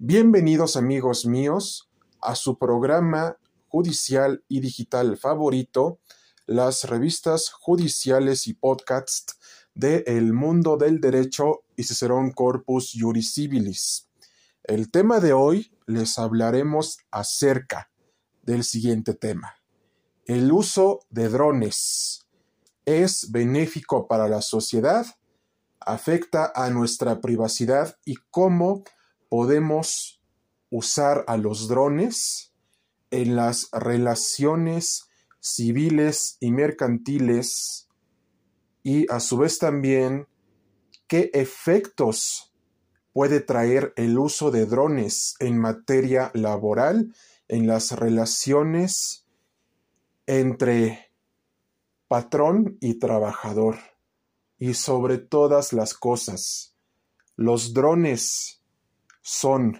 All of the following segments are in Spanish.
Bienvenidos amigos míos a su programa judicial y digital favorito, las revistas judiciales y podcasts de El Mundo del Derecho y Cicerón Corpus Juris Civilis. El tema de hoy les hablaremos acerca del siguiente tema. El uso de drones es benéfico para la sociedad, afecta a nuestra privacidad y cómo podemos usar a los drones en las relaciones civiles y mercantiles y a su vez también qué efectos puede traer el uso de drones en materia laboral en las relaciones entre patrón y trabajador y sobre todas las cosas. Los drones son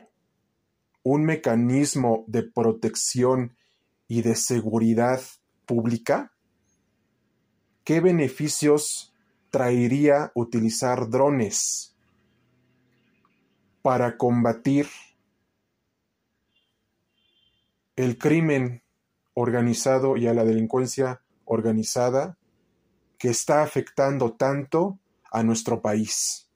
un mecanismo de protección y de seguridad pública? ¿Qué beneficios traería utilizar drones para combatir el crimen organizado y a la delincuencia organizada que está afectando tanto a nuestro país?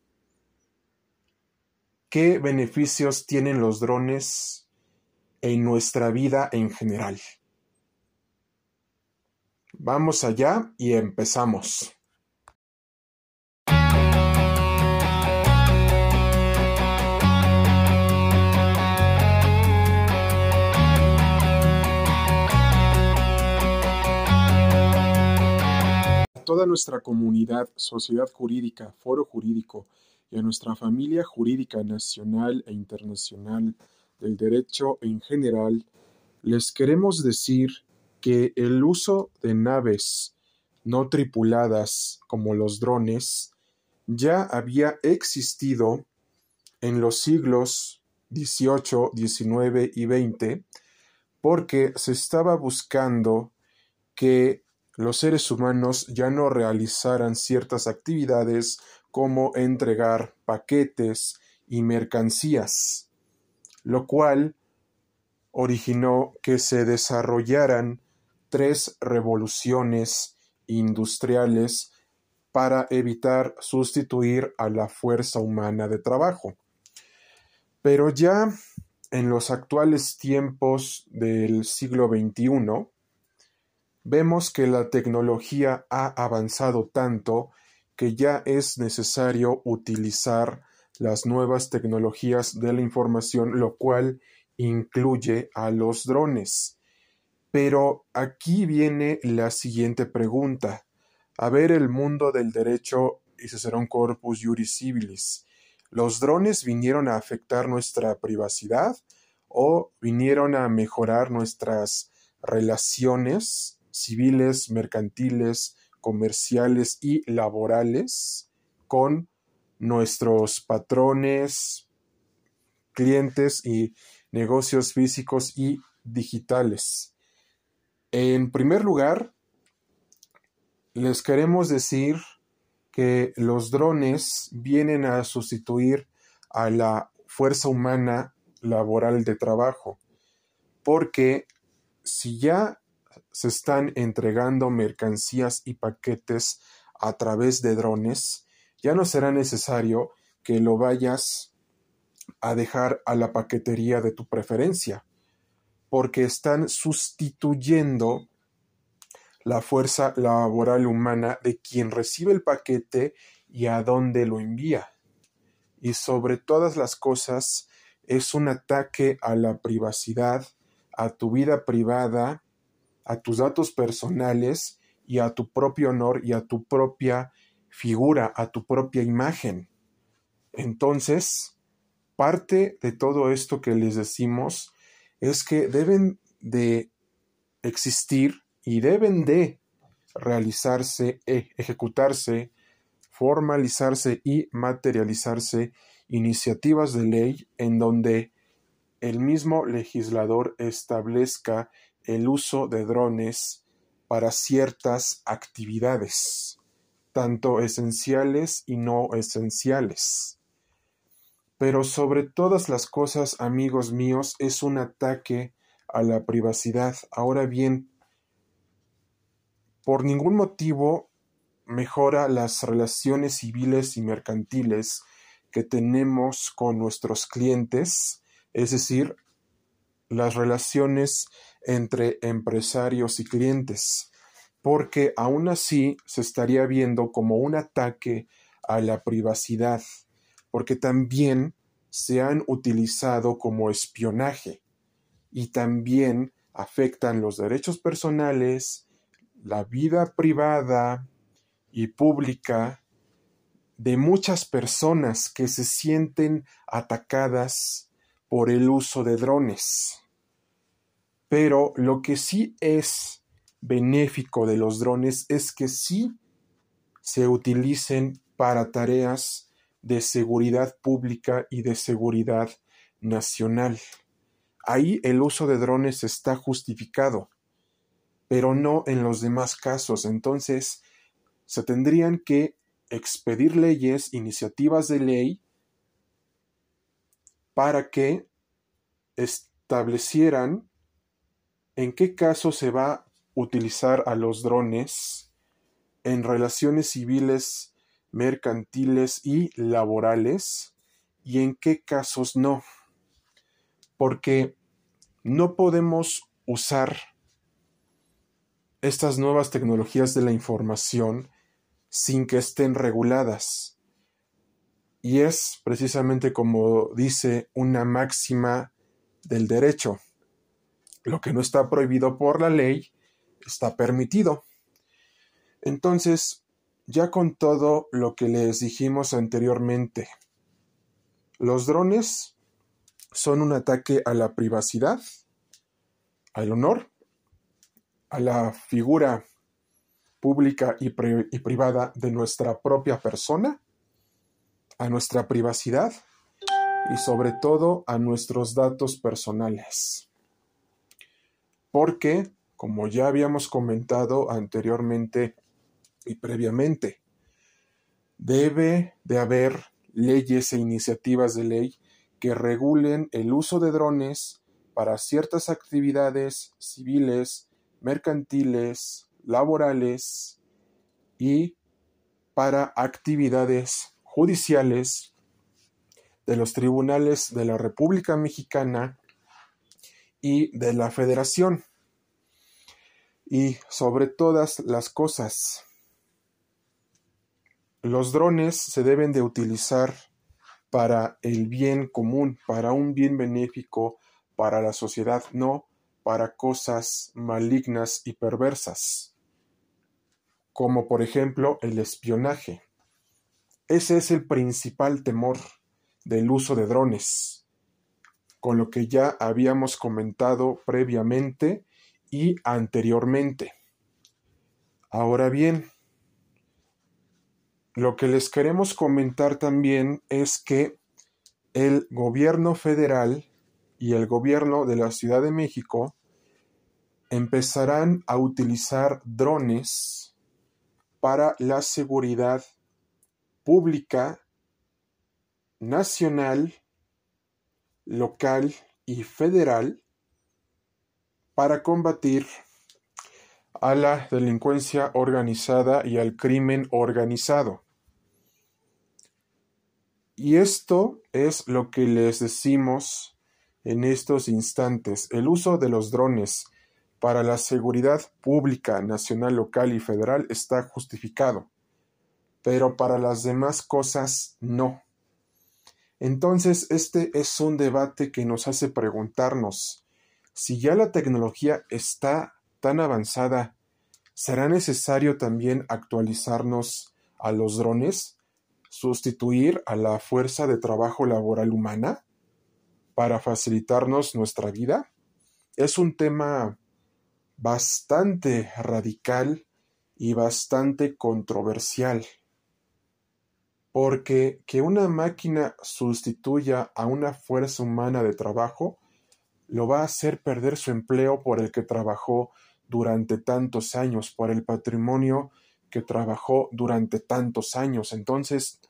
¿Qué beneficios tienen los drones en nuestra vida en general? Vamos allá y empezamos. Toda nuestra comunidad, sociedad jurídica, foro jurídico, y a nuestra familia jurídica nacional e internacional del derecho en general, les queremos decir que el uso de naves no tripuladas como los drones ya había existido en los siglos XVIII, XIX y XX porque se estaba buscando que los seres humanos ya no realizaran ciertas actividades como entregar paquetes y mercancías, lo cual originó que se desarrollaran tres revoluciones industriales para evitar sustituir a la fuerza humana de trabajo. Pero ya en los actuales tiempos del siglo XXI, vemos que la tecnología ha avanzado tanto que ya es necesario utilizar las nuevas tecnologías de la información, lo cual incluye a los drones. Pero aquí viene la siguiente pregunta. A ver el mundo del derecho y un Corpus Juris Civilis. ¿Los drones vinieron a afectar nuestra privacidad o vinieron a mejorar nuestras relaciones civiles, mercantiles, comerciales y laborales con nuestros patrones, clientes y negocios físicos y digitales. En primer lugar, les queremos decir que los drones vienen a sustituir a la fuerza humana laboral de trabajo, porque si ya se están entregando mercancías y paquetes a través de drones, ya no será necesario que lo vayas a dejar a la paquetería de tu preferencia, porque están sustituyendo la fuerza laboral humana de quien recibe el paquete y a dónde lo envía. Y sobre todas las cosas, es un ataque a la privacidad, a tu vida privada a tus datos personales y a tu propio honor y a tu propia figura, a tu propia imagen. Entonces, parte de todo esto que les decimos es que deben de existir y deben de realizarse, e ejecutarse, formalizarse y materializarse iniciativas de ley en donde el mismo legislador establezca el uso de drones para ciertas actividades, tanto esenciales y no esenciales. pero sobre todas las cosas, amigos míos, es un ataque a la privacidad. Ahora bien, por ningún motivo mejora las relaciones civiles y mercantiles que tenemos con nuestros clientes, es decir, las relaciones entre empresarios y clientes, porque aún así se estaría viendo como un ataque a la privacidad, porque también se han utilizado como espionaje y también afectan los derechos personales, la vida privada y pública de muchas personas que se sienten atacadas por el uso de drones. Pero lo que sí es benéfico de los drones es que sí se utilicen para tareas de seguridad pública y de seguridad nacional. Ahí el uso de drones está justificado, pero no en los demás casos. Entonces, se tendrían que expedir leyes, iniciativas de ley, para que establecieran en qué caso se va a utilizar a los drones en relaciones civiles, mercantiles y laborales y en qué casos no. Porque no podemos usar estas nuevas tecnologías de la información sin que estén reguladas. Y es precisamente como dice una máxima del derecho. Lo que no está prohibido por la ley está permitido. Entonces, ya con todo lo que les dijimos anteriormente, los drones son un ataque a la privacidad, al honor, a la figura pública y, y, privada de nuestra propia persona, a nuestra privacidad y sobre todo a nuestros datos personales porque, como ya habíamos comentado anteriormente y previamente, debe de haber leyes e iniciativas de ley que regulen el uso de drones para ciertas actividades civiles, mercantiles, laborales y para actividades judiciales de los tribunales de la República Mexicana y de la federación. Y sobre todas las cosas, los drones se deben de utilizar para el bien común, para un bien benéfico para la sociedad, no para cosas malignas y perversas, como por ejemplo el espionaje. Ese es el principal temor del uso de drones con lo que ya habíamos comentado previamente y anteriormente. Ahora bien, lo que les queremos comentar también es que el gobierno federal y el gobierno de la Ciudad de México empezarán a utilizar drones para la seguridad pública, nacional local y federal para combatir a la delincuencia organizada y al crimen organizado. Y esto es lo que les decimos en estos instantes. El uso de los drones para la seguridad pública nacional, local y federal está justificado, pero para las demás cosas no. Entonces, este es un debate que nos hace preguntarnos si ya la tecnología está tan avanzada, ¿será necesario también actualizarnos a los drones? ¿Sustituir a la fuerza de trabajo laboral humana para facilitarnos nuestra vida? Es un tema bastante radical y bastante controversial porque que una máquina sustituya a una fuerza humana de trabajo lo va a hacer perder su empleo por el que trabajó durante tantos años, por el patrimonio que trabajó durante tantos años. Entonces,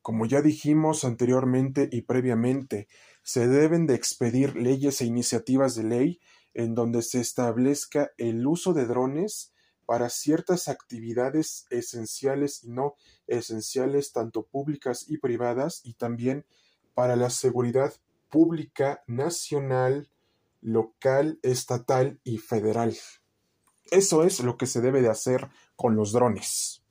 Como ya dijimos anteriormente y previamente, se deben de expedir leyes e iniciativas de ley en donde se establezca el uso de drones para ciertas actividades esenciales y no esenciales, tanto públicas y privadas, y también para la seguridad pública nacional, local, estatal y federal. Eso es lo que se debe de hacer con los drones.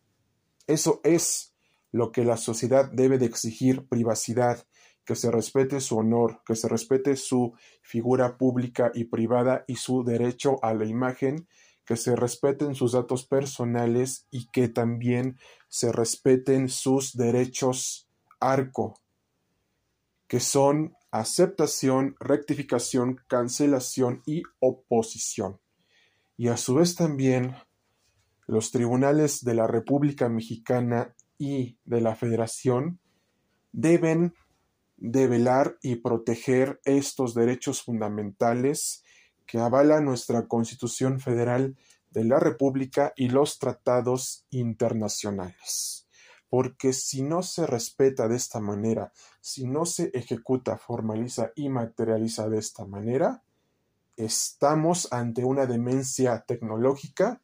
Eso es lo que la sociedad debe de exigir privacidad, que se respete su honor, que se respete su figura pública y privada y su derecho a la imagen, que se respeten sus datos personales y que también se respeten sus derechos arco, que son aceptación, rectificación, cancelación y oposición. Y a su vez también los tribunales de la República Mexicana y de la Federación deben de velar y proteger estos derechos fundamentales que avala nuestra Constitución Federal de la República y los tratados internacionales. Porque si no se respeta de esta manera, si no se ejecuta, formaliza y materializa de esta manera, estamos ante una demencia tecnológica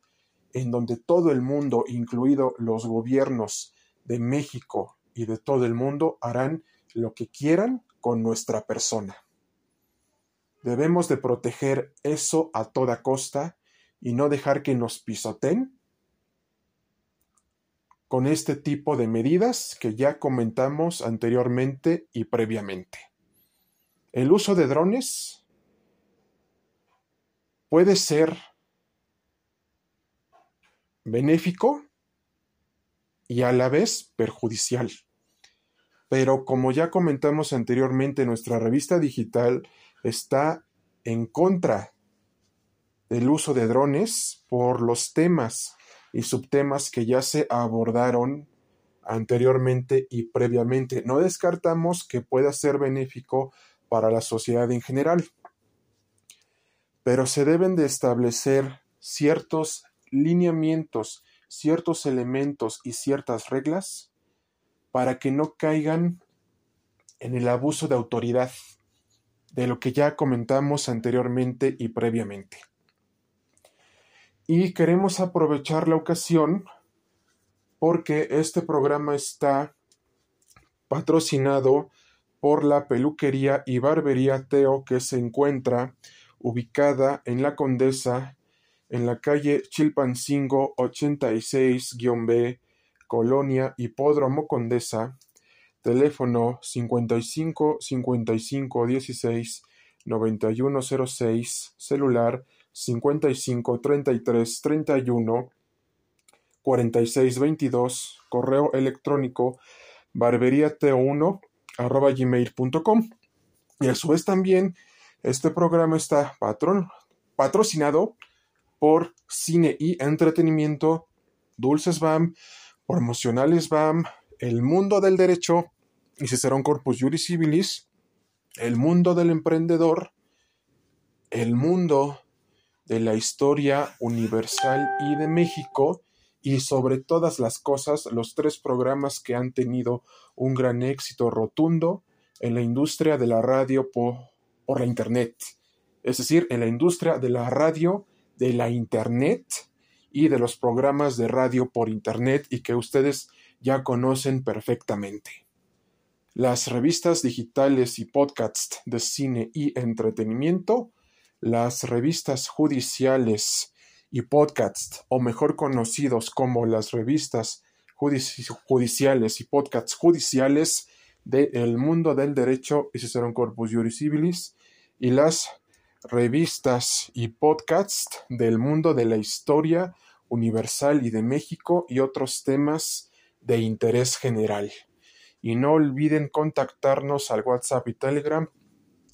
en donde todo el mundo, incluido los gobiernos de México y de todo el mundo, harán lo que quieran con nuestra persona. Debemos de proteger eso a toda costa y no dejar que nos pisoten con este tipo de medidas que ya comentamos anteriormente y previamente. El uso de drones puede ser benéfico y a la vez perjudicial. Pero como ya comentamos anteriormente, nuestra revista digital está en contra del uso de drones por los temas y subtemas que ya se abordaron anteriormente y previamente. No descartamos que pueda ser benéfico para la sociedad en general, pero se deben de establecer ciertos lineamientos, ciertos elementos y ciertas reglas para que no caigan en el abuso de autoridad, de lo que ya comentamos anteriormente y previamente. Y queremos aprovechar la ocasión porque este programa está patrocinado por la peluquería y barbería Teo que se encuentra ubicada en la Condesa, en la calle Chilpancingo 86-B, Colonia Hipódromo Condesa, teléfono 55 55 16 9106, celular 55 33 31 46 22, correo electrónico barberiateo1 arroba gmail.com. Y a su vez también este programa está patrocinado por Cine y Entretenimiento, Dulces BAM, promocionales BAM, El Mundo del Derecho y Cicerón Corpus Juris Civilis, El Mundo del Emprendedor, El Mundo de la Historia Universal y de México, y sobre todas las cosas los tres programas que han tenido un gran éxito rotundo en la industria de la radio por, por la Internet, es decir, en la industria de la radio de la Internet y de los programas de radio por Internet y que ustedes ya conocen perfectamente. Las revistas digitales y podcasts de cine y entretenimiento, las revistas judiciales y podcasts, o mejor conocidos como las revistas judiciales y podcasts judiciales de El Mundo del Derecho y Cicerón Corpus Juris Civilis, y las revistas y podcasts del mundo de la historia universal y de México y otros temas de interés general. Y no olviden contactarnos al WhatsApp y Telegram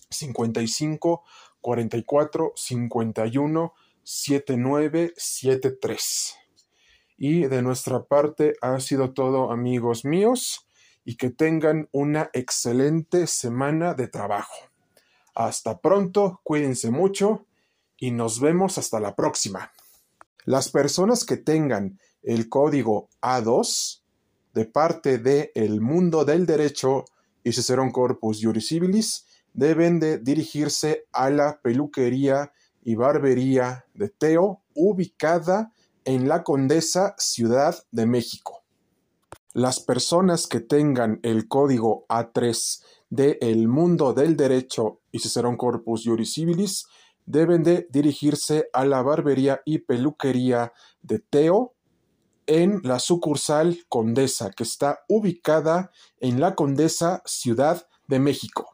55 44 51 7973. Y de nuestra parte ha sido todo amigos míos y que tengan una excelente semana de trabajo. Hasta pronto, cuídense mucho y nos vemos hasta la próxima. Las personas que tengan el código A2 de parte de El Mundo del Derecho y Cicerón Corpus Juris Civilis deben de dirigirse a la peluquería y barbería de Teo, ubicada en la Condesa, Ciudad de México. Las personas que tengan el código A3 de El Mundo del Derecho y Cicerón Corpus Juris Civilis deben de dirigirse a la barbería y peluquería de Teo en la sucursal Condesa, que está ubicada en la Condesa, Ciudad de México.